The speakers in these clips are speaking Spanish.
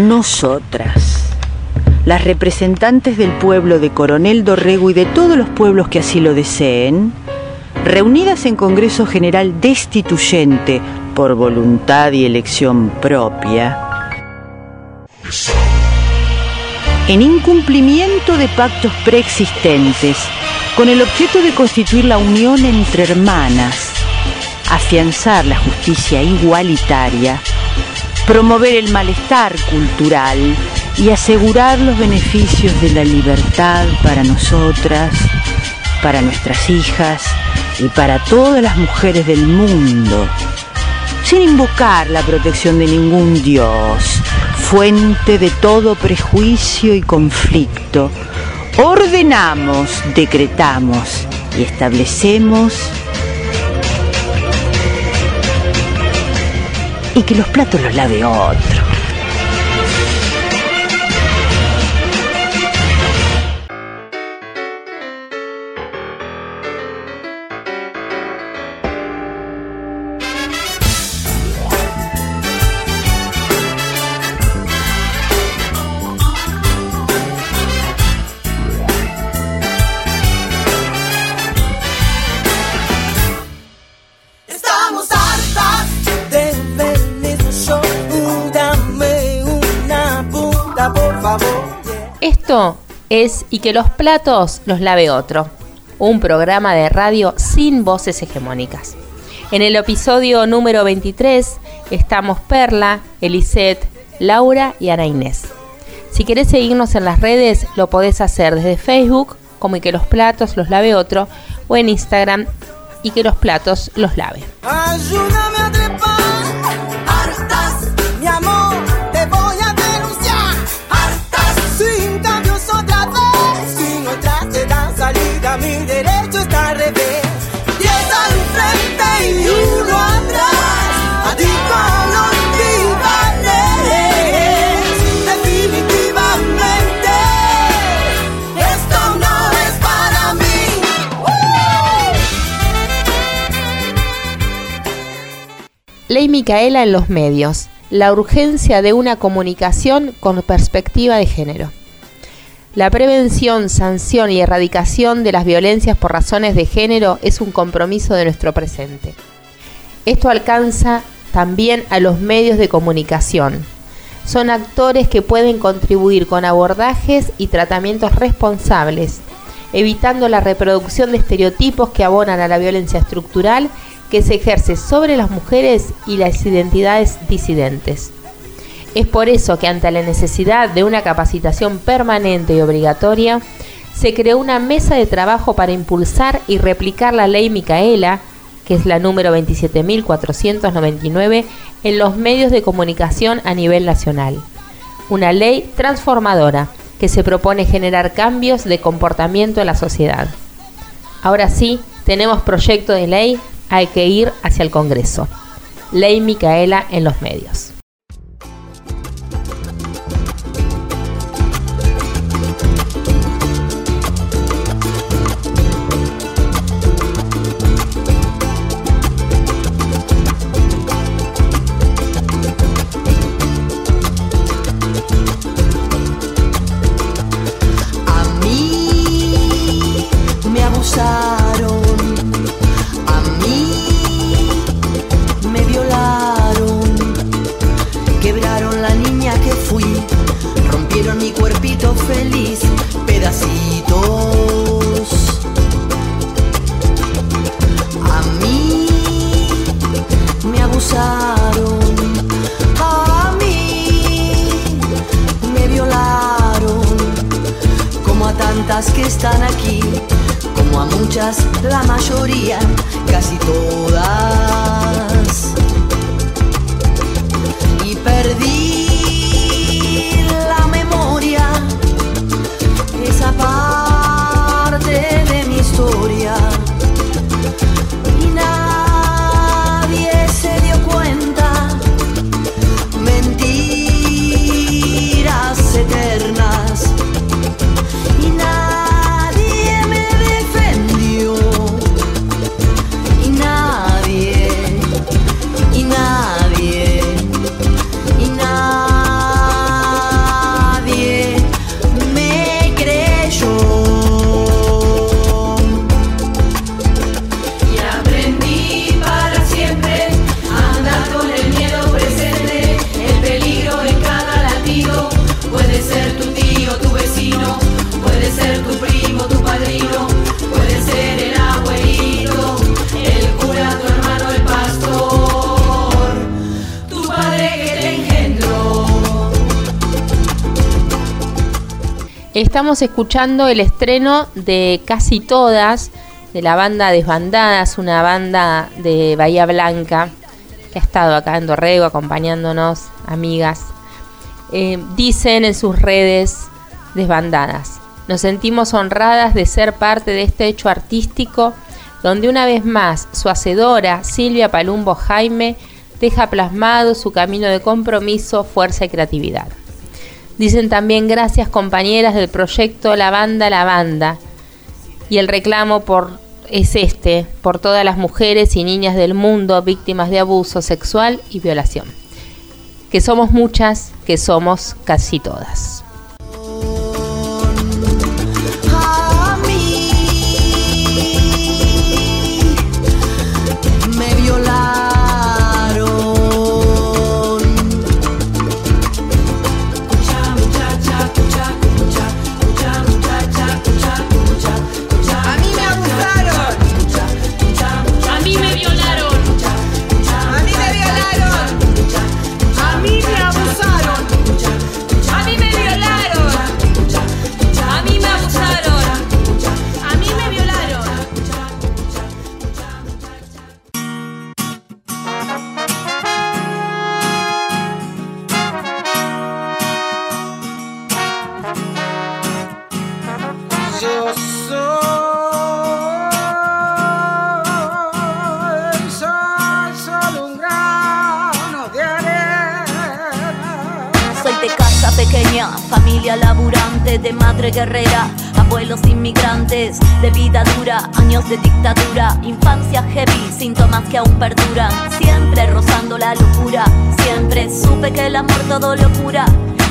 Nosotras, las representantes del pueblo de Coronel Dorrego y de todos los pueblos que así lo deseen, reunidas en Congreso General Destituyente por voluntad y elección propia, en incumplimiento de pactos preexistentes, con el objeto de constituir la unión entre hermanas, afianzar la justicia igualitaria, promover el malestar cultural y asegurar los beneficios de la libertad para nosotras, para nuestras hijas y para todas las mujeres del mundo, sin invocar la protección de ningún dios, fuente de todo prejuicio y conflicto, ordenamos, decretamos y establecemos y que los platos los lave otro. Es Y que los platos los lave otro, un programa de radio sin voces hegemónicas. En el episodio número 23 estamos Perla, Elisette, Laura y Ana Inés. Si querés seguirnos en las redes, lo podés hacer desde Facebook, como y que los platos los lave otro, o en Instagram, y que los platos los lave. Ley Micaela en los medios. La urgencia de una comunicación con perspectiva de género. La prevención, sanción y erradicación de las violencias por razones de género es un compromiso de nuestro presente. Esto alcanza también a los medios de comunicación. Son actores que pueden contribuir con abordajes y tratamientos responsables, evitando la reproducción de estereotipos que abonan a la violencia estructural que se ejerce sobre las mujeres y las identidades disidentes. Es por eso que ante la necesidad de una capacitación permanente y obligatoria, se creó una mesa de trabajo para impulsar y replicar la ley Micaela, que es la número 27.499, en los medios de comunicación a nivel nacional. Una ley transformadora que se propone generar cambios de comportamiento en la sociedad. Ahora sí, tenemos proyecto de ley hay que ir hacia el Congreso. Ley Micaela en los medios. Rompieron mi cuerpito feliz, pedacitos. A mí me abusaron. A mí me violaron. Como a tantas que están aquí. Como a muchas, la mayoría, casi todas. Y perdí historia. Estamos escuchando el estreno de Casi Todas, de la banda Desbandadas, una banda de Bahía Blanca que ha estado acá en Dorrego acompañándonos, amigas. Eh, dicen en sus redes Desbandadas. Nos sentimos honradas de ser parte de este hecho artístico donde una vez más su hacedora, Silvia Palumbo Jaime, deja plasmado su camino de compromiso, fuerza y creatividad. Dicen también gracias compañeras del proyecto La Banda La Banda. Y el reclamo por es este, por todas las mujeres y niñas del mundo víctimas de abuso sexual y violación. Que somos muchas, que somos casi todas.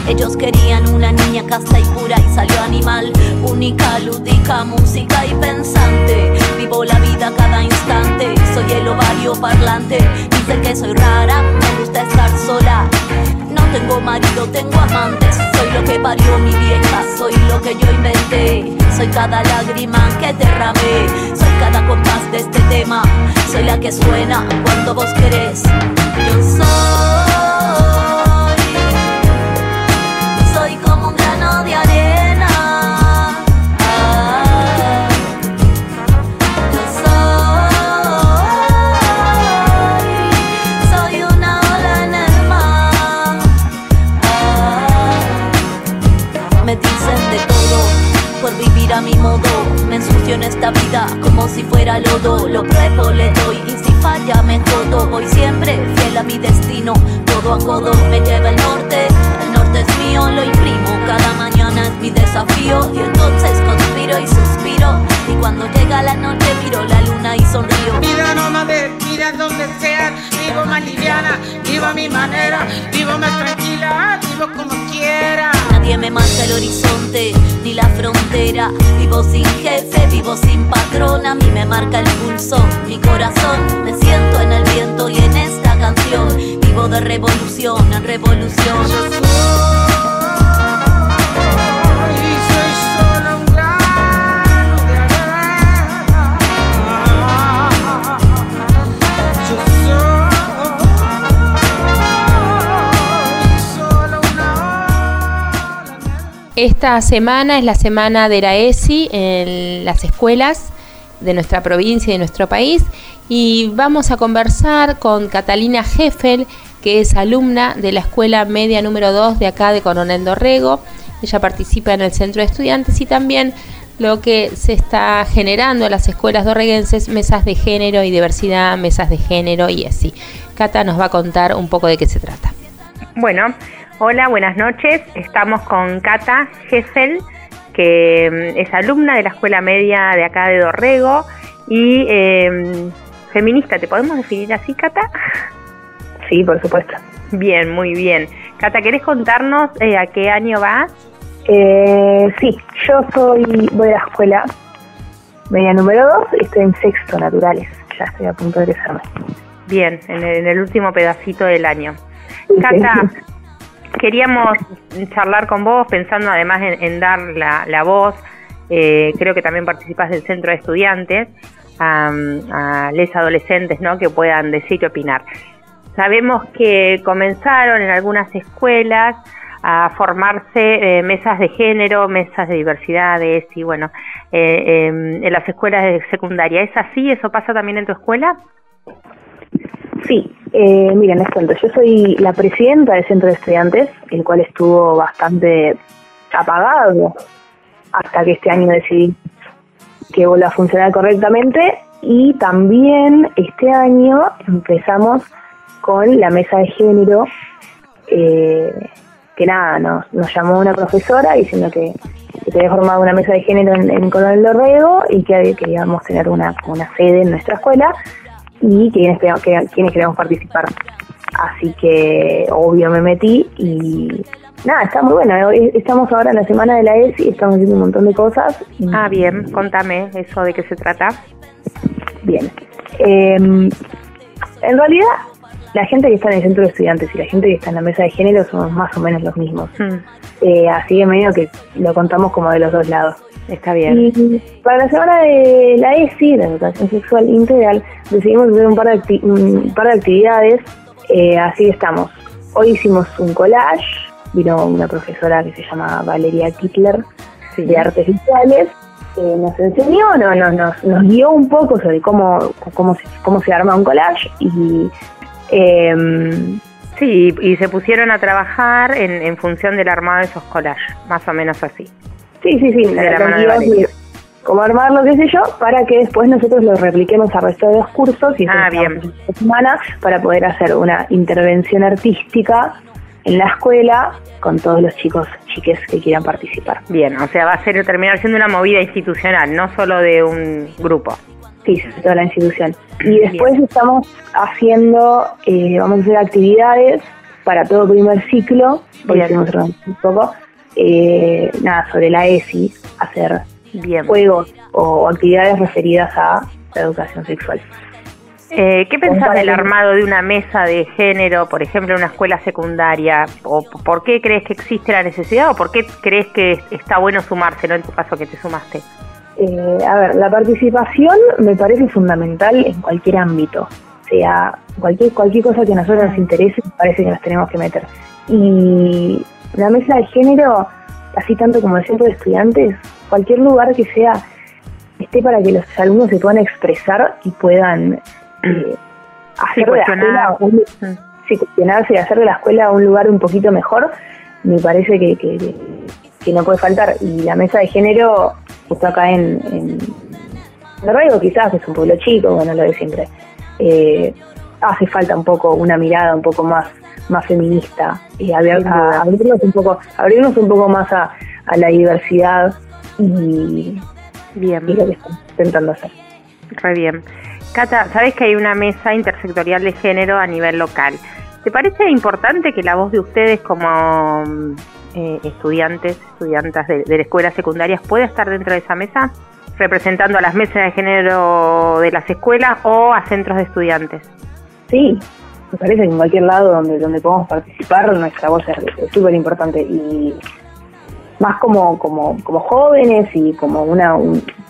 Ellos querían una niña casta y pura y salió animal, única, lúdica, música y pensante. Vivo la vida cada instante, soy el ovario parlante. Dicen que soy rara, me gusta estar sola. No tengo marido, tengo amantes. Soy lo que parió mi vieja, soy lo que yo inventé. Soy cada lágrima que derramé. Soy cada compás de este tema. Soy la que suena cuando vos querés. Yo soy. Esta semana es la semana de la ESI en las escuelas de nuestra provincia y de nuestro país y vamos a conversar con Catalina Heffel, que es alumna de la escuela media número 2 de acá de Coronel Dorrego. Ella participa en el centro de estudiantes y también lo que se está generando en las escuelas dorreguenses, mesas de género y diversidad, mesas de género y así. Cata nos va a contar un poco de qué se trata. Bueno, Hola, buenas noches. Estamos con Cata Gessel, que mm, es alumna de la escuela media de acá de Dorrego y em, feminista. ¿Te podemos definir así, Cata? Sí, por supuesto. Bien, muy bien. Cata, ¿querés contarnos eh, a qué año vas? Eh, sí, yo soy voy a la escuela media número 2 y estoy en sexto naturales. Ya estoy a punto de egresarme. Bien, en el, último pedacito del año. Cata, queríamos charlar con vos, pensando además en, dar la, voz, eh, creo que también participas del centro de estudiantes, a, les adolescentes ¿no? que puedan decir y opinar. Sabemos que comenzaron en algunas escuelas a formarse mesas de género, mesas de diversidades y bueno, em, en las escuelas de secundaria. ¿Es así? ¿Eso pasa también en tu escuela? Sí, eh, miren, les cuento, yo soy la presidenta del centro de estudiantes, el cual estuvo bastante apagado hasta que este año decidí que vuelva a funcionar correctamente. Y también este año empezamos con la mesa de género eh, que nada, nos, nos llamó una profesora diciendo que, que había formado una mesa de género en, en Coronel Dorrego y que queríamos tener una, una sede en nuestra escuela y quienes, que, quienes queremos participar. Así que obvio me metí y nada, está muy bueno. Estamos ahora en la semana de la ESI, estamos haciendo un montón de cosas. Ah, bien, contame eso de qué se trata. Bien. Em, en realidad, la gente que está en el centro de estudiantes y la gente que está en la mesa de género somos más o menos los mismos. Hmm. Eh, así que medio que lo contamos como de los dos lados. Está bien. Y para la semana de la ESI, la educación sexual integral, decidimos hacer un par de, un par de actividades, eh, así estamos. Hoy hicimos un collage, vino una profesora que se llama Valeria Kittler, de artes visuales, nos enseñó, no, no, nos, nos guió un poco sobre cómo, cómo, se, cómo se arma un collage y... Eh, Sí, y se pusieron a trabajar en, en función del armado de esos collages, más o menos así. Sí, sí, sí, de la mano de como armarlo, qué sé yo, para que después nosotros lo repliquemos al resto de los cursos y ah, bien. semana para poder hacer una intervención artística en la escuela con todos los chicos, chiques que quieran participar. Bien, o sea, va a ser terminar siendo una movida institucional, no solo de un grupo. Sí, toda la institución. Y después estamos haciendo, eh, vamos a hacer actividades para todo primer ciclo, hoy hicimos un poco, eh, nada, sobre la ESI, hacer juegos o actividades referidas a la educación sexual. Eh, ¿Qué pensás del armado de una mesa de género, por ejemplo, en una escuela secundaria? ¿O ¿Por qué crees que existe la necesidad o por qué crees que está bueno sumarse, no en tu caso que te sumaste? Eh, a ver, la participación me parece fundamental en cualquier ámbito. O sea, cualquier, cualquier cosa que a nosotros nos interese, me parece que nos tenemos que meter. Y la mesa de género, así tanto como el centro de estudiantes, cualquier lugar que sea, esté para que los alumnos se puedan expresar y puedan eh, hacer de la escuela un, cuestionarse y hacer de la escuela un lugar un poquito mejor, me parece que, que, que no puede faltar. Y la mesa de género justo acá en, en quizás, que es un pueblo chico, bueno, lo de siempre, eh, hace falta un poco una mirada un poco más más feminista y abrirnos un poco abrirnos un poco más a, la diversidad y, bien. lo que estamos intentando hacer. Re bien. Cata, sabes que hay una mesa intersectorial de género a nivel local. ¿Te parece importante que la voz de ustedes como eh, estudiantes, estudiantas de, la escuela secundaria puede estar dentro de esa mesa, representando a las mesas de género de las escuelas o a centros de estudiantes. Sí, me parece que en cualquier lado donde, donde podamos participar, nuestra voz es súper importante y más como, como, como jóvenes y como una,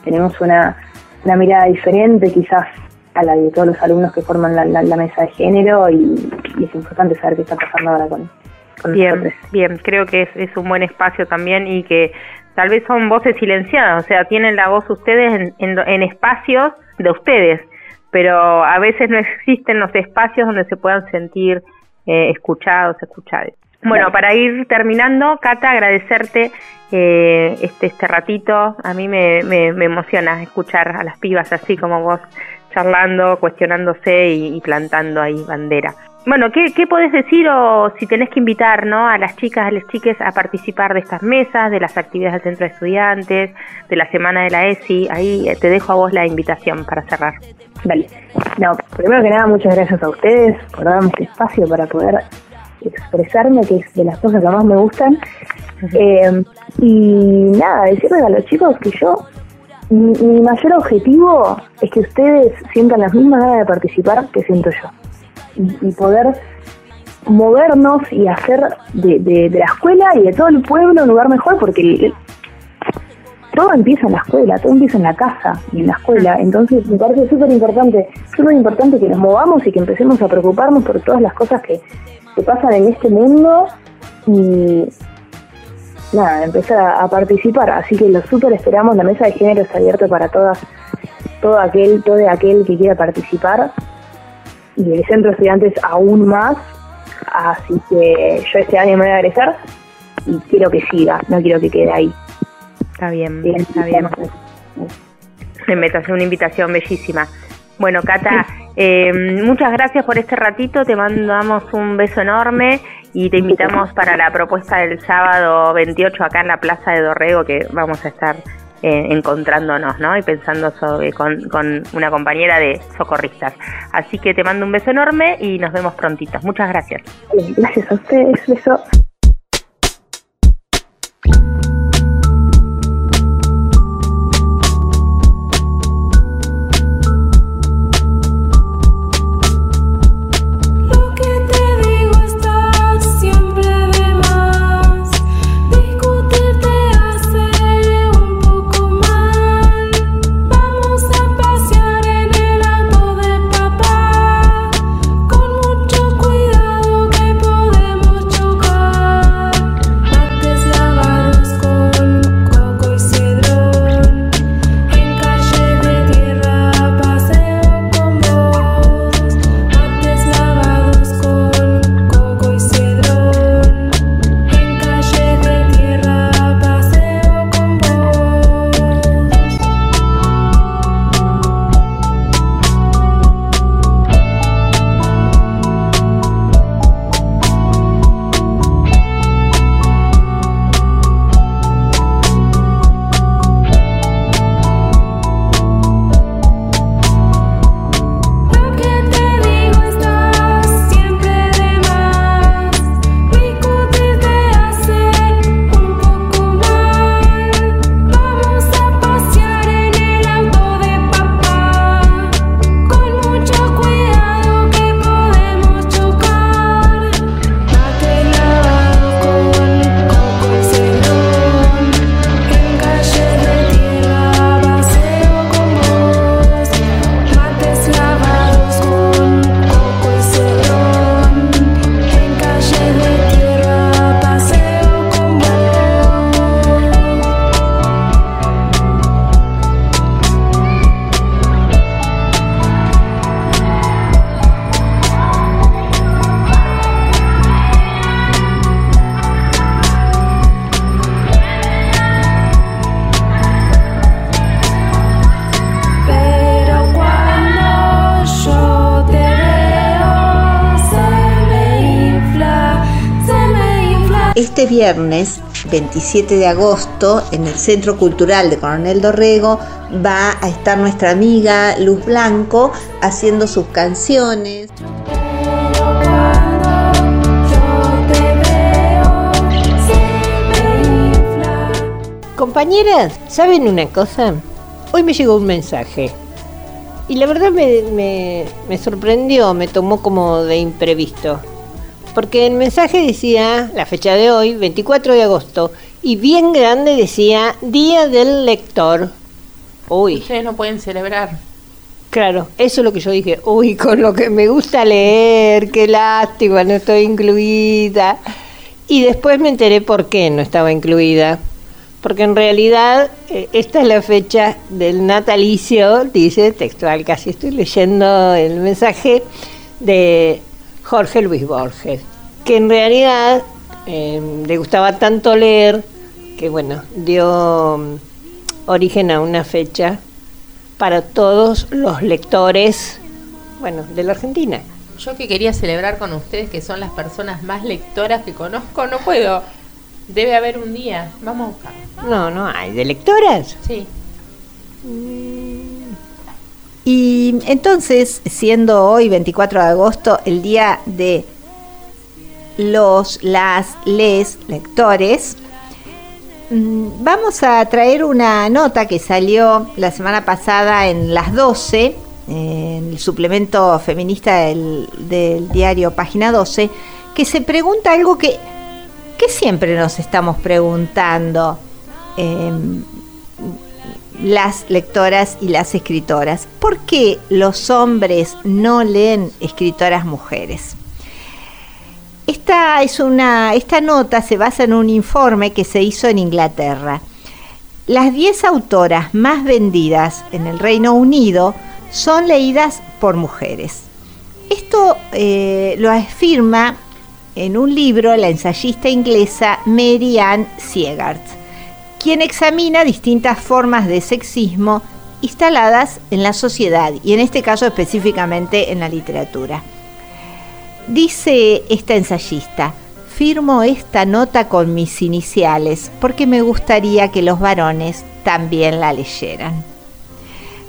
tenemos una, una mirada diferente quizás a la de todos los alumnos que forman la, la, mesa de género y, y, es importante saber qué está pasando ahora con, bien, bien, creo que es, es, un buen espacio también y que tal vez son voces silenciadas, o sea, tienen la voz ustedes en, en, espacios de ustedes, pero a veces no existen los espacios donde se puedan sentir eh, escuchados, escuchadas. Bueno, para ir terminando, Cata, agradecerte eh, este, este ratito. A mí me, me, me, emociona escuchar a las pibas así como vos charlando, cuestionándose y, y plantando ahí bandera. Bueno, ¿qué, ¿qué podés decir o si tenés que invitar ¿no? a las chicas, a las chiques a participar de estas mesas, de las actividades del centro de estudiantes, de la semana de la ESI? Ahí eh, te dejo a vos la invitación para cerrar. Dale. No, primero que nada, muchas gracias a ustedes por darme este espacio para poder expresarme, que es de las cosas que más me gustan. Eh, y nada, decirles a los chicos que yo, mi, mi mayor objetivo es que ustedes sientan las mismas ganas de participar que siento yo y, poder movernos y hacer de, de, la escuela y de todo el pueblo un lugar mejor, porque todo empieza en la escuela, todo empieza en la casa y en la escuela. Entonces me parece súper importante, súper importante que nos movamos y que empecemos a preocuparnos por todas las cosas que, que pasan en este mundo y nada, empezar a, participar. Así que lo súper esperamos, la mesa de género está abierta para todas, todo aquel, todo aquel que quiera participar y el centro de estudiantes aún más. Así que yo este año me voy a egresar y quiero que siga, no quiero que quede ahí. Está bien, está bien. Me hace una invitación bellísima. Bueno, Cata, eh, muchas gracias por este ratito, te mandamos un beso enorme y te invitamos para la propuesta del sábado 28 acá en la Plaza de Dorrego, que vamos a estar eh, encontrándonos, ¿no? Y pensando sobre, con, con una compañera de socorristas. Así que te mando un beso enorme y nos vemos prontitos. Muchas gracias. Gracias a ustedes, beso. Viernes 27 de agosto en el Centro Cultural de Coronel Dorrego va a estar nuestra amiga Luz Blanco haciendo sus canciones. Compañeras, ¿saben una cosa? Hoy me llegó un mensaje y la verdad me, me sorprendió, me tomó como de imprevisto porque el mensaje decía, la fecha de hoy, 24 de agosto, y bien grande decía Día del Lector. Uy. Ustedes no pueden celebrar. Claro, eso es lo que yo dije. Uy, con lo que me gusta leer, qué lástima, no estoy incluida. Y después me enteré por qué no estaba incluida. Porque en realidad eh, esta es la fecha del natalicio, dice textual, casi estoy leyendo el mensaje de Jorge Luis Borges, que en realidad em, le gustaba tanto leer que bueno, dio mm, origen a una fecha para todos los lectores, bueno, de la Argentina. Yo que quería celebrar con ustedes, que son las personas más lectoras que conozco, no puedo. Debe haber un día. Vamos a buscar. No, no hay. ¿De lectoras? Sí. Mm, y entonces, siendo hoy 24 de agosto el día de los, las, les lectores, mm, vamos a traer una nota que salió la semana pasada en las 12, en el suplemento feminista del, diario Página 12, que se pregunta algo que, que siempre nos estamos preguntando. Em, las lectoras y las escritoras. ¿Por qué los hombres no leen escritoras mujeres? esta es una esta nota se basa en un informe que se hizo en Inglaterra. Las 10 autoras más vendidas en el Reino Unido son leídas por mujeres. Esto eh, lo afirma en un libro la ensayista inglesa Mary Ann Siegart, quien examina distintas formas de sexismo instaladas en la sociedad y en este caso específicamente en la literatura. Dice esta ensayista, firmo esta nota con mis iniciales porque me gustaría que los varones también la leyeran.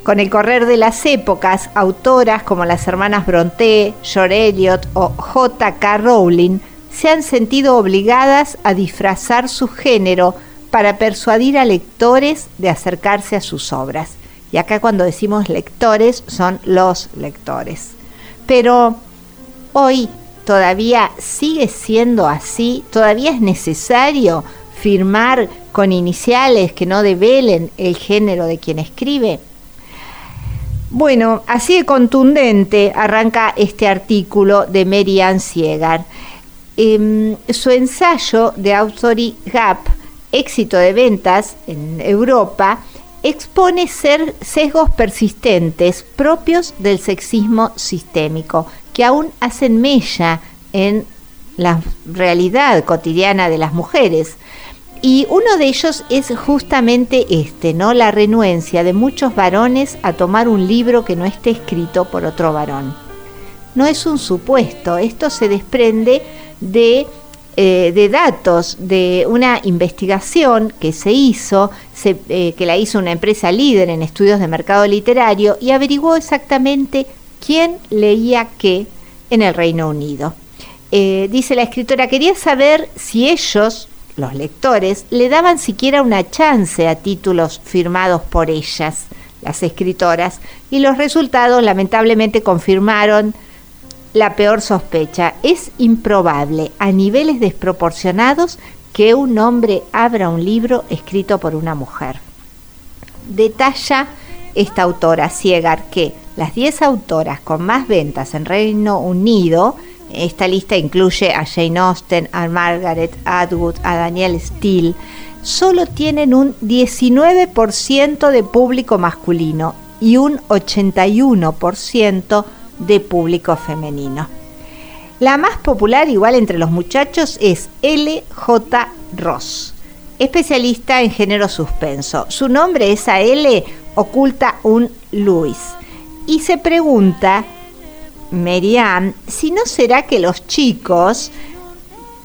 Con el correr de las épocas, autoras como las hermanas Brontë, George Eliot o J.K. Rowling se han sentido obligadas a disfrazar su género para persuadir a lectores de acercarse a sus obras. Y acá cuando decimos lectores son los lectores. Pero hoy todavía sigue siendo así, todavía es necesario firmar con iniciales que no develen el género de quien escribe. Bueno, así de contundente arranca este artículo de Mary Ann Siegar. Em, su ensayo de Authority Gap, éxito de ventas en Europa, expone ser sesgos persistentes propios del sexismo sistémico, que aún hacen mella en la realidad cotidiana de las mujeres. Y uno de ellos es justamente este, ¿no? La renuencia de muchos varones a tomar un libro que no esté escrito por otro varón. No es un supuesto, esto se desprende de eh, de datos de una investigación que se hizo, eh, que la hizo una empresa líder en estudios de mercado literario y averiguó exactamente quién leía qué en el Reino Unido. Eh, dice la escritora, quería saber si ellos, los lectores, le daban siquiera una chance a títulos firmados por ellas, las escritoras, y los resultados lamentablemente confirmaron la peor sospecha. Es improbable, a niveles desproporcionados, que un hombre abra un libro escrito por una mujer. Detalla esta autora Siegar que las 10 autoras con más ventas en Reino Unido, esta lista incluye a Jane Austen, a Margaret Atwood, a Daniel Steele, solo tienen un 19% de público masculino y un 81% de público femenino. La más popular igual entre los muchachos es L.J. Ross, especialista en género suspenso. Su nombre, esa L, oculta un Luis. Y se pregunta, Merian, si no será que los chicos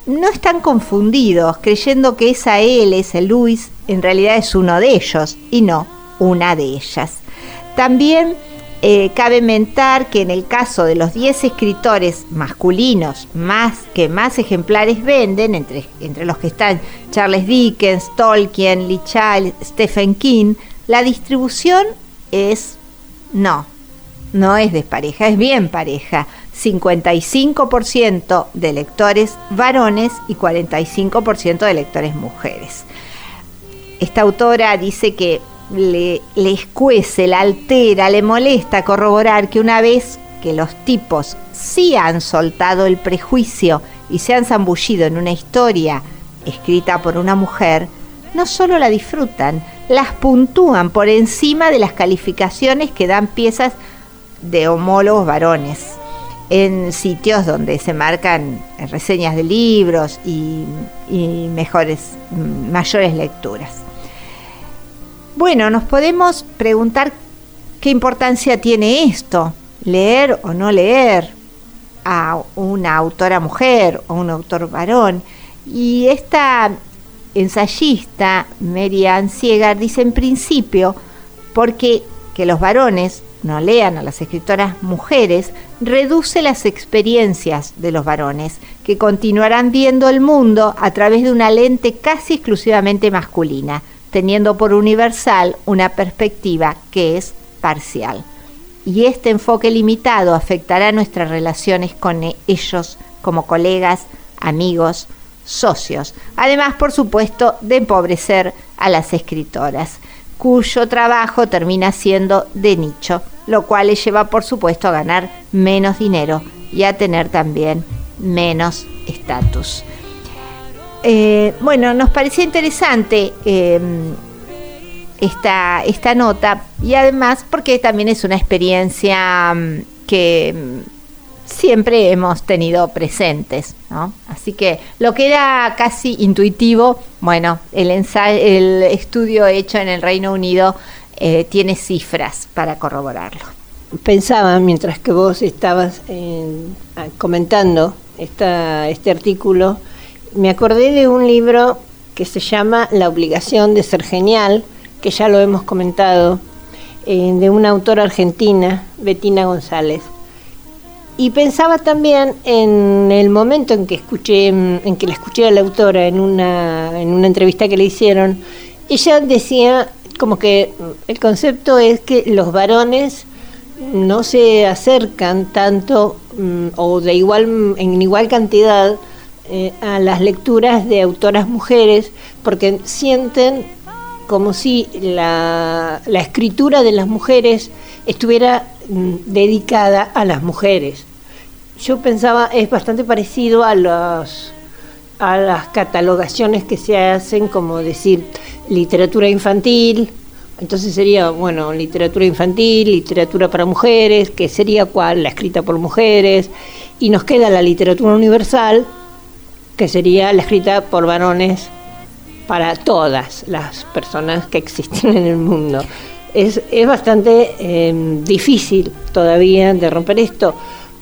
no están confundidos creyendo que esa L, ese Luis, en realidad es uno de ellos y no una de ellas. También eh, cabe mentar que en el caso de los 10 escritores masculinos más que más ejemplares venden, entre, entre los que están Charles Dickens, Tolkien, Lee Child, Stephen King, la distribución es no, no es despareja, es bien pareja. 55% de lectores varones y 45% de lectores mujeres. Esta autora dice que le, escuece, la altera, le molesta corroborar que una vez que los tipos sí han soltado el prejuicio y se han zambullido en una historia escrita por una mujer, no solo la disfrutan, las puntúan por encima de las calificaciones que dan piezas de homólogos varones en sitios donde se marcan reseñas de libros y, y mejores, mayores lecturas. Bueno, nos podemos preguntar qué importancia tiene esto, leer o no leer a una autora mujer o un autor varón. Y esta ensayista, Mary Ann Siegar, dice en principio, porque que los varones no lean a las escritoras mujeres, reduce las experiencias de los varones, que continuarán viendo el mundo a través de una lente casi exclusivamente masculina teniendo por universal una perspectiva que es parcial. Y este enfoque limitado afectará nuestras relaciones con ellos como colegas, amigos, socios. Además, por supuesto, de empobrecer a las escritoras, cuyo trabajo termina siendo de nicho, lo cual les lleva, por supuesto, a ganar menos dinero y a tener también menos estatus. Eh, bueno, nos parecía interesante eh, esta, esta nota y además porque también es una experiencia mm, que mm, siempre hemos tenido presentes, ¿no? Así que lo que era casi intuitivo, bueno, el, ensayo, el estudio hecho en el Reino Unido eh, tiene cifras para corroborarlo. Pensaba, mientras que vos estabas comentando esta, este artículo, me acordé de un libro que se llama La obligación de ser genial, que ya lo hemos comentado, eh, de una autora argentina, Betina González. Y pensaba también en el momento en que escuché, en que la escuché a la autora en una, en una entrevista que le hicieron, ella decía como que el concepto es que los varones no se acercan tanto mm, o de igual en igual cantidad eh, a las lecturas de autoras mujeres porque sienten como si la, escritura de las mujeres estuviera mm, dedicada a las mujeres. Yo pensaba, es bastante parecido a, los, a las catalogaciones que se hacen, como decir literatura infantil, entonces sería, bueno, literatura infantil, literatura para mujeres, que sería cuál, la escrita por mujeres, y nos queda la literatura universal, que sería la escrita por varones para todas las personas que existen en el mundo. Es, es bastante em, difícil todavía de romper esto,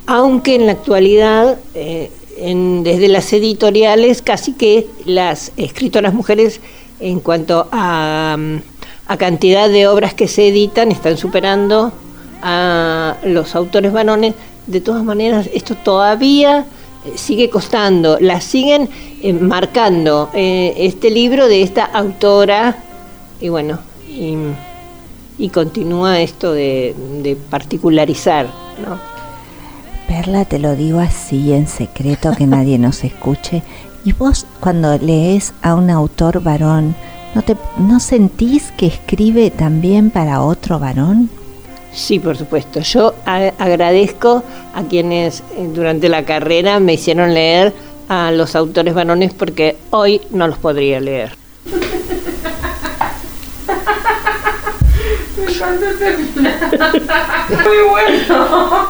aunque en la actualidad, eh, desde las editoriales, casi que las escritoras mujeres en cuanto a, a cantidad de obras que se editan están superando a los autores varones. De todas maneras, esto todavía sigue costando, la siguen eh, marcando eh, este libro de esta autora y bueno, y, continúa esto de, de particularizar, ¿no? Perla, te lo digo así en secreto, que nadie nos escuche. Y vos cuando lees a un autor varón, ¿no, te, ¿no sentís que escribe también para otro varón? Sí, por supuesto. Yo agradezco a quienes eh, durante la carrera me hicieron leer a los autores varones porque hoy no los podría leer. Muy bueno.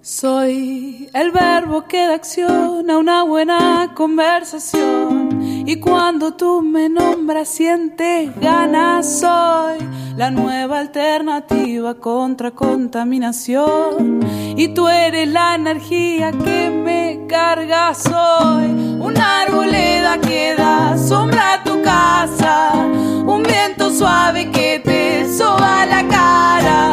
Soy el verbo que da acción a una buena conversación. Y cuando tú me nombras, sientes ganas. Soy la nueva alternativa contra contaminación. Y tú eres la energía que me carga. Soy una arboleda que da sombra a tu casa. Un viento suave que te soba la cara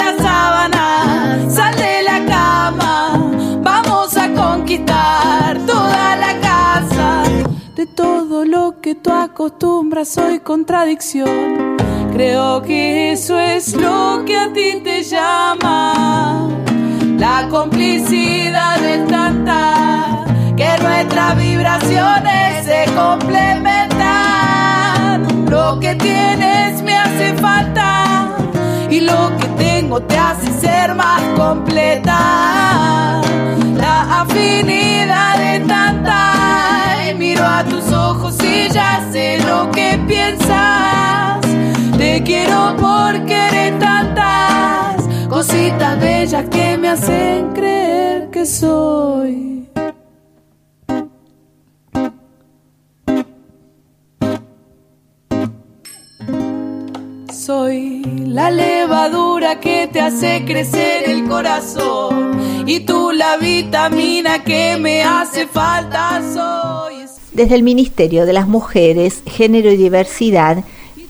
Que tú acostumbras soy contradicción. Creo que eso es lo que a ti te llama. La complicidad es tanta que nuestras vibraciones se complementan. Lo que tienes me hace falta y lo que tengo te hace ser más completa. La afinidad de tanta miro a tus ojos y ya sé lo que piensas. Te quiero porque eres tantas cositas bellas que me hacen creer que soy. Soy la levadura que te hace crecer el corazón y tú la vitamina que me hace falta soy. Desde el Ministerio de las Mujeres, Género y Diversidad,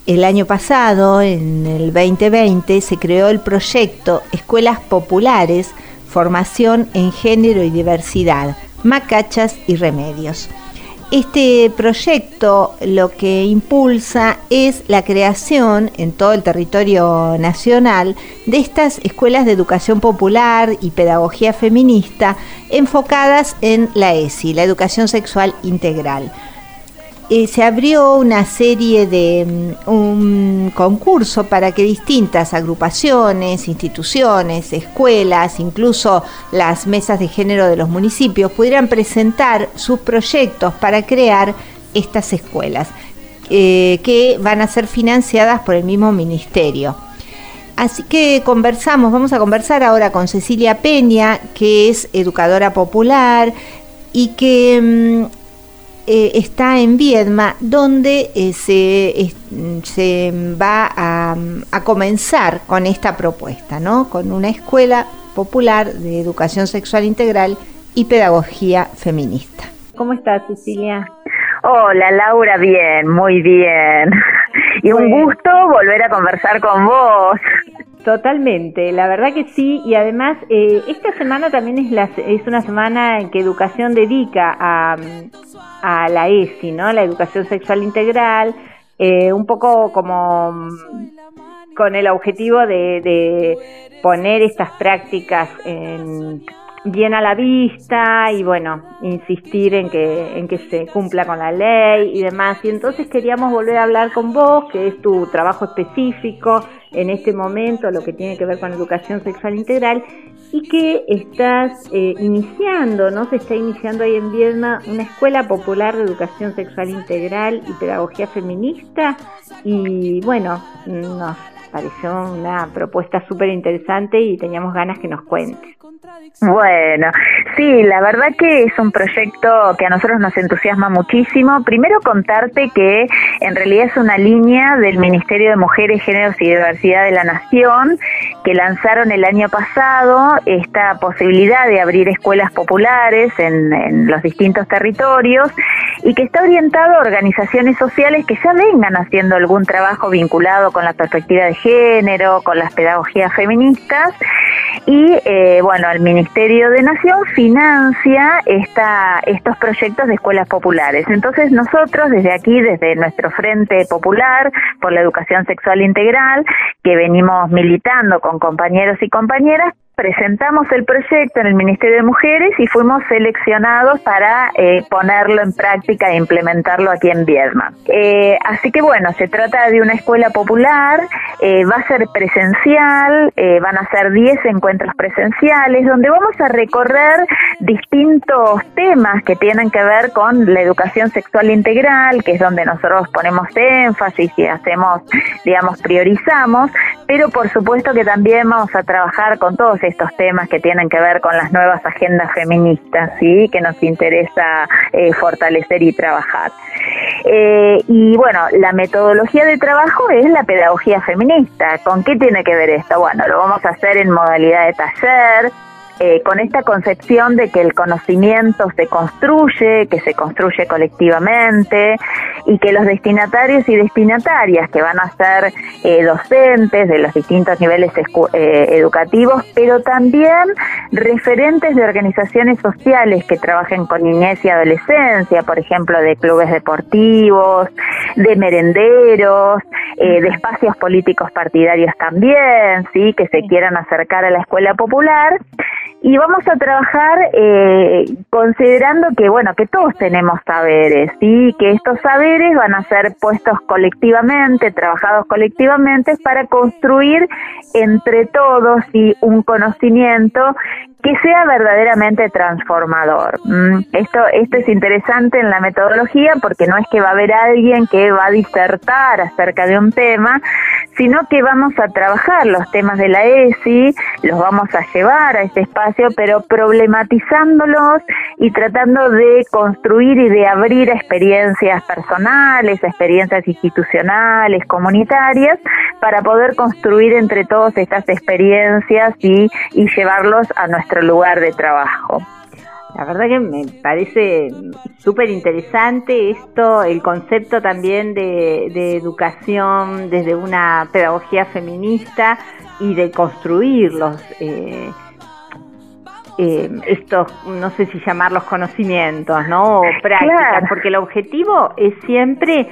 el año pasado, en el 2020, se creó el proyecto Escuelas Populares, Formación en Género y Diversidad, Macachas y Remedios. Este proyecto lo que impulsa es la creación en todo el territorio nacional de estas escuelas de educación popular y pedagogía feminista enfocadas en la ESI, la educación sexual integral. Eh, se abrió una serie de mm, un concurso para que distintas agrupaciones, instituciones, escuelas, incluso las mesas de género de los municipios pudieran presentar sus proyectos para crear estas escuelas, eh, que van a ser financiadas por el mismo ministerio. Así que conversamos, vamos a conversar ahora con Cecilia Peña, que es educadora popular y que mm, eh, está en Viedma, donde eh, se, se, va a, comenzar con esta propuesta, ¿no? con una escuela popular de educación sexual integral y pedagogía feminista. ¿Cómo estás, Cecilia? Hola, Laura, bien, muy bien. Y un gusto volver a conversar con vos. Totalmente, la verdad que sí, y además eh, esta semana también es, la, es una semana en que Educación dedica a, a la ESI, ¿no? La educación sexual integral, eh, un poco como mm, con el objetivo de, de poner estas prácticas en bien a la vista y bueno, insistir en que, en que se cumpla con la ley y demás. Y entonces queríamos volver a hablar con vos, que es tu trabajo específico en este momento, lo que tiene que ver con educación sexual integral, y que estás eh, iniciando, ¿no? Se está iniciando ahí en Viedma una escuela popular de educación sexual integral y pedagogía feminista. Y bueno, nos pareció una propuesta súper interesante y teníamos ganas que nos cuentes. Bueno, sí, la verdad que es un proyecto que a nosotros nos entusiasma muchísimo. Primero contarte que en realidad es una línea del Ministerio de Mujeres, Géneros y Diversidad de la Nación que lanzaron el año pasado esta posibilidad de abrir escuelas populares en, en los distintos territorios y que está orientado a organizaciones sociales que ya vengan haciendo algún trabajo vinculado con la perspectiva de género, con las pedagogías feministas y eh, bueno, el Ministerio de Nación financia esta, estos proyectos de escuelas populares. Entonces nosotros desde aquí, desde nuestro Frente Popular por la Educación Sexual Integral, que venimos militando con compañeros y compañeras, presentamos el proyecto en el Ministerio de Mujeres y fuimos seleccionados para eh, ponerlo en práctica e implementarlo aquí en Viedma. Eh, así que bueno, se trata de una escuela popular, eh, va a ser presencial, van a ser 10 encuentros presenciales donde vamos a recorrer distintos temas que tienen que ver con la educación sexual integral, que es donde nosotros ponemos énfasis y hacemos, digamos, priorizamos, pero por supuesto que también vamos a trabajar con todos estos temas que tienen que ver con las nuevas agendas feministas, ¿sí? que nos interesa eh, fortalecer y trabajar. Eh, y bueno, la metodología de trabajo es la pedagogía feminista. ¿Con qué tiene que ver esto? Bueno, lo vamos a hacer en modalidad de taller, eh, con esta concepción de que el conocimiento se construye, que se construye colectivamente y que los destinatarios y destinatarias que van a ser eh, docentes de los distintos niveles eh, educativos, pero también referentes de organizaciones sociales que trabajen con niñez y adolescencia, por ejemplo, de clubes deportivos, de merenderos, de espacios políticos partidarios también, sí, que se quieran acercar a la escuela popular y vamos a trabajar eh, considerando que bueno que todos tenemos saberes y que estos saberes van a ser puestos colectivamente trabajados colectivamente para construir entre todos y un conocimiento que sea verdaderamente transformador. Mm, esto, esto es interesante en la metodología porque no es que va a haber alguien que va a disertar acerca de un tema, sino que vamos a trabajar los temas de la ESI, los vamos a llevar a este espacio, pero problematizándolos y tratando de construir y de abrir experiencias personales, experiencias institucionales, comunitarias, para poder construir entre todos estas experiencias y, y llevarlos a nuestro lugar de trabajo. La verdad que me parece súper interesante esto, el concepto también de, educación desde una pedagogía feminista y de construirlos. Eh, eh, estos, no sé si llamarlos conocimientos, ¿no? O prácticas, porque el objetivo es siempre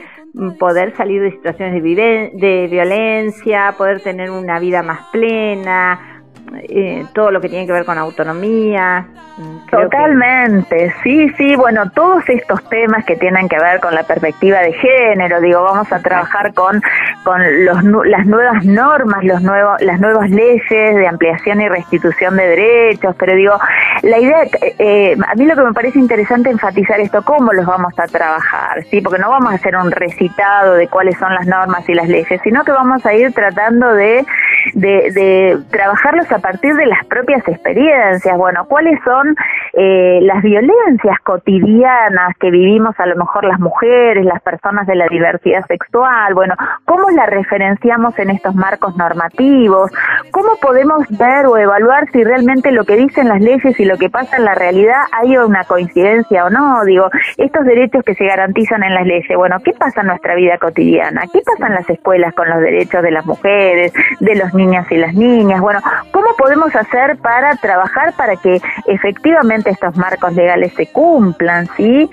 poder salir de situaciones de, de violencia, poder tener una vida más plena, eh, todo lo que tiene que ver con autonomía. Mm, Totalmente, sí, sí, bueno, todos estos temas que tienen que ver con la perspectiva de género, digo, vamos a trabajar con, con los, las nuevas normas, los nuevos, las nuevas leyes de ampliación y restitución de derechos, pero digo, la idea, eh, a mí lo que me parece interesante enfatizar esto, cómo los vamos a trabajar, ¿sí? Porque no vamos a hacer un recitado de cuáles son las normas y las leyes, sino que vamos a ir tratando de, de, de trabajarlos a a partir de las propias experiencias. Bueno, ¿cuáles son eh, las violencias cotidianas que vivimos a lo mejor las mujeres, las personas de la diversidad sexual? Bueno, ¿cómo la referenciamos en estos marcos normativos? ¿Cómo podemos ver o evaluar si realmente lo que dicen las leyes y lo que pasa en la realidad hay una coincidencia o no? Digo, estos derechos que se garantizan en las leyes, bueno, ¿qué pasa en nuestra vida cotidiana? ¿Qué pasa en las escuelas con los derechos de las mujeres, de los niños y las niñas? Bueno, ¿cómo podemos hacer para trabajar para que efectivamente estos marcos legales se cumplan? ¿sí?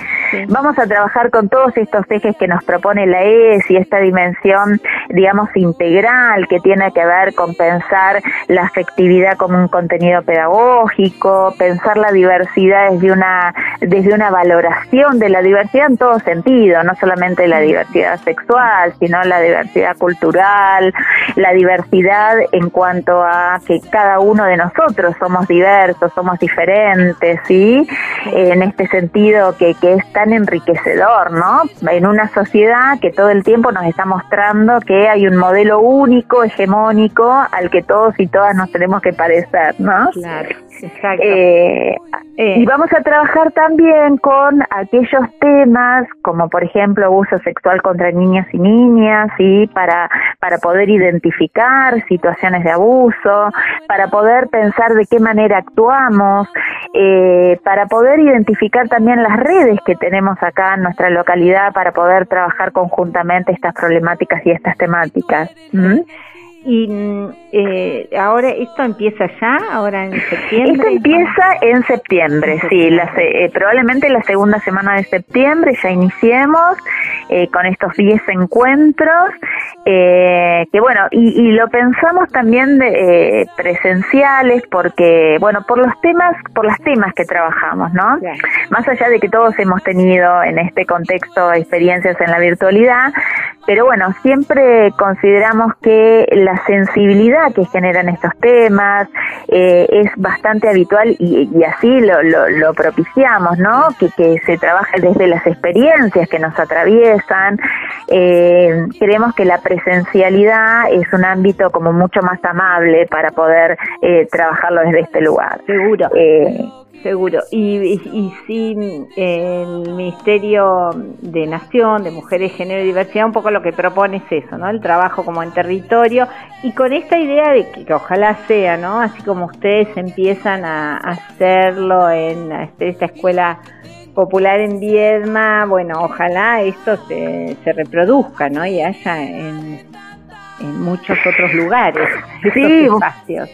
Vamos a trabajar con todos estos ejes que nos propone la ES y esta dimensión, digamos, integral que tiene que ver con pensar la afectividad como un contenido pedagógico, pensar la diversidad desde una, desde una valoración de la diversidad en todo sentido, no solamente la diversidad sexual, sino la diversidad cultural, la diversidad en cuanto a que cada uno de nosotros somos diversos, somos diferentes, ¿sí? En este sentido que, que es tan enriquecedor, ¿no? En una sociedad que todo el tiempo nos está mostrando que hay un modelo único, hegemónico, al que todos y todas nos tenemos que parecer, ¿no? Claro, exacto. Eh, y vamos a trabajar también con aquellos temas, como por ejemplo abuso sexual contra niñas y niñas, ¿sí? Para, para poder identificar situaciones de abuso, para poder pensar de qué manera actuamos, eh, para poder identificar también las redes que tenemos acá en nuestra localidad para poder trabajar conjuntamente estas problemáticas y estas temáticas. Y eh, ahora, ¿esto empieza ya, ahora en septiembre? Esto empieza en septiembre, sí, la, eh, probablemente la segunda semana de septiembre ya iniciemos eh, con estos 10 encuentros, eh, que bueno, y, y, lo pensamos también de, eh, presenciales porque, bueno, por los temas, por las temas que trabajamos, ¿no? Más allá de que todos hemos tenido en este contexto experiencias en la virtualidad, pero bueno, siempre consideramos que la sensibilidad que generan estos temas eh, es bastante habitual y, y así lo, lo, lo, propiciamos, ¿no? Que, que, se trabaje desde las experiencias que nos atraviesan. Eh, creemos que la presencialidad es un ámbito como mucho más amable para poder eh, trabajarlo desde este lugar. Seguro. Seguro. Y, y, si el Ministerio de Nación, de Mujeres, Género y Diversidad, un poco lo que propone es eso, ¿no? El trabajo como en territorio y con esta idea de que, que ojalá sea, ¿no? Así como ustedes empiezan a hacerlo en esta escuela popular en Viedma, bueno, ojalá esto se, se reproduzca, ¿no? Y haya en, en muchos otros lugares sí, espacios.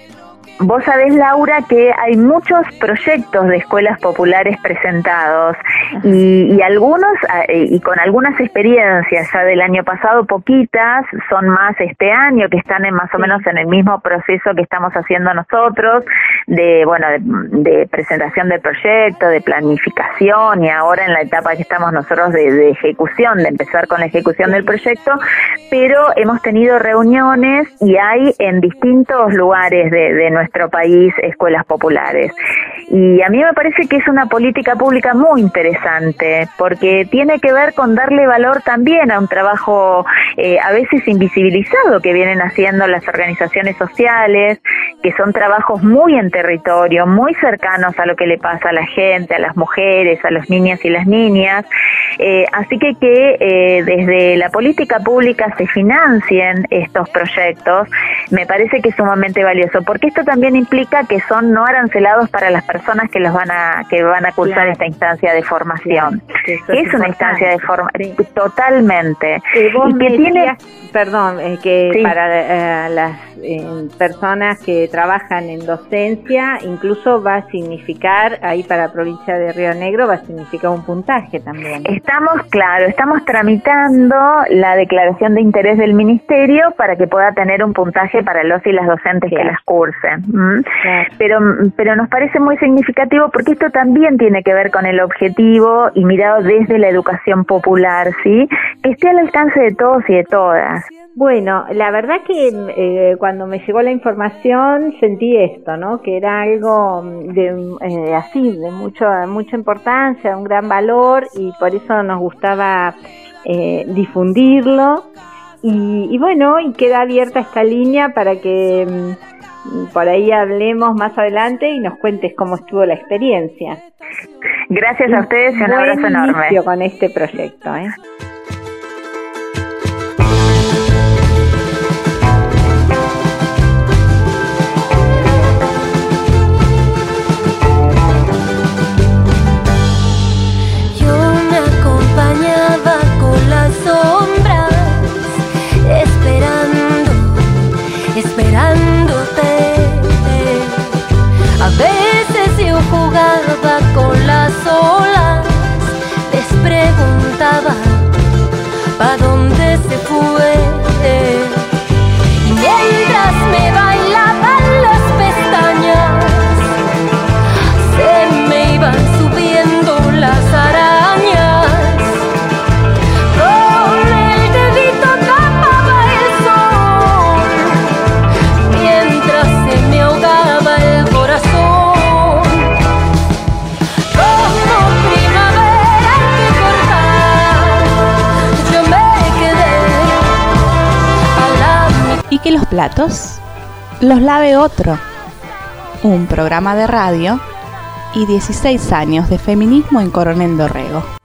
Vos sabés, Laura, que hay muchos proyectos de escuelas populares presentados y, y, algunos, y con algunas experiencias ya del año pasado, poquitas, son más este año, que están en más o menos en el mismo proceso que estamos haciendo nosotros, de, bueno, de, de presentación del proyecto, de planificación y ahora en la etapa que estamos nosotros de, de ejecución, de empezar con la ejecución del proyecto, pero hemos tenido reuniones y hay en distintos lugares de, de nuestra nuestro país escuelas populares. Y a mí me parece que es una política pública muy interesante, porque tiene que ver con darle valor también a un trabajo eh, a veces invisibilizado que vienen haciendo las organizaciones sociales, que son trabajos muy en territorio, muy cercanos a lo que le pasa a la gente, a las mujeres, a los niños y las niñas. Eh, así que que eh, desde la política pública se financien estos proyectos, me parece que es sumamente valioso, porque esto también implica que son no arancelados para las personas que los van a que van a cursar esta instancia de formación. es, una instancia de formación totalmente. Eh, y que tiene perdón, eh, que para eh, las personas que trabajan en docencia, incluso va a significar, ahí para la provincia de Río Negro, va a significar un puntaje también. Estamos, claro, estamos tramitando la declaración de interés del ministerio para que pueda tener un puntaje para los y las docentes que las cursen. Pero, pero nos parece muy significativo porque esto también tiene que ver con el objetivo y mirado desde la educación popular, ¿sí? Que esté al alcance de todos y de todas. Bueno, la verdad que eh, cuando me llegó la información sentí esto, ¿no? Que era algo de eh, así, de mucho, mucha importancia, un gran valor y por eso nos gustaba eh, difundirlo. Y, y, bueno, y queda abierta esta línea para que mm, por ahí hablemos más adelante y nos cuentes cómo estuvo la experiencia. Gracias a ustedes y un abrazo enorme. con este proyecto. ¿eh? Platos, los lave otro. Un programa de radio y 16 años de feminismo en Coronel Dorrego.